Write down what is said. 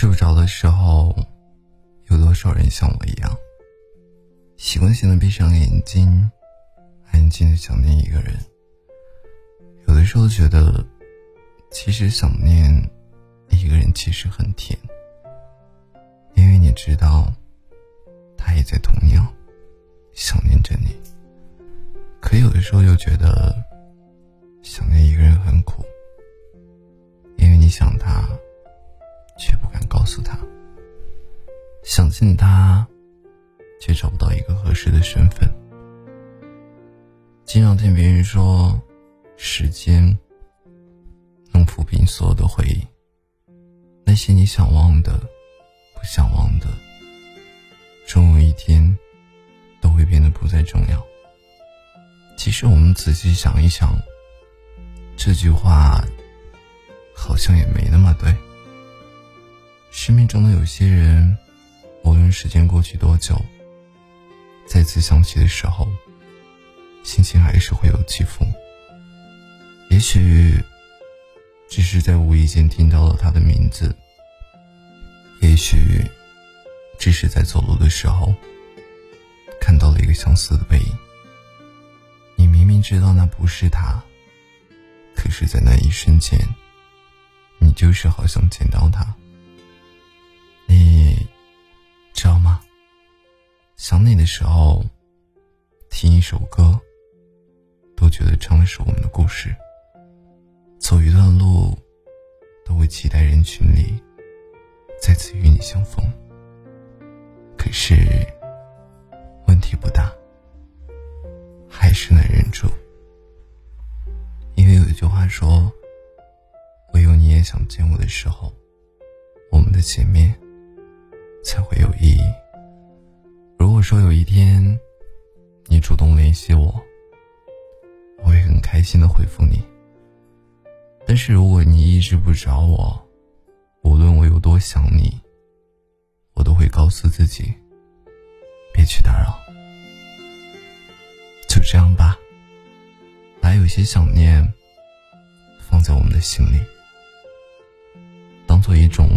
睡不着的时候，有多少人像我一样，习惯性的闭上眼睛，安静的想念一个人？有的时候觉得，其实想念一个人其实很甜，因为你知道，他也在同样想念着你。可有的时候又觉得，诉他，想见他，却找不到一个合适的身份。经常听别人说，时间能抚平所有的回忆，那些你想忘的、不想忘的，终有一天都会变得不再重要。其实我们仔细想一想，这句话好像也没那么对。生命中的有些人，无论时间过去多久，再次想起的时候，心情还是会有起伏。也许，只是在无意间听到了他的名字；也许，只是在走路的时候，看到了一个相似的背影。你明明知道那不是他，可是，在那一瞬间，你就是好想见到他。想你的时候，听一首歌，都觉得唱的是我们的故事。走一段路，都会期待人群里再次与你相逢。可是，问题不大，还是能忍住。因为有一句话说：“唯有你也想见我的时候，我们的见面才会有意义。”如果说有一天，你主动联系我，我会很开心的回复你。但是如果你一直不找我，无论我有多想你，我都会告诉自己，别去打扰。就这样吧，把有些想念放在我们的心里，当做一种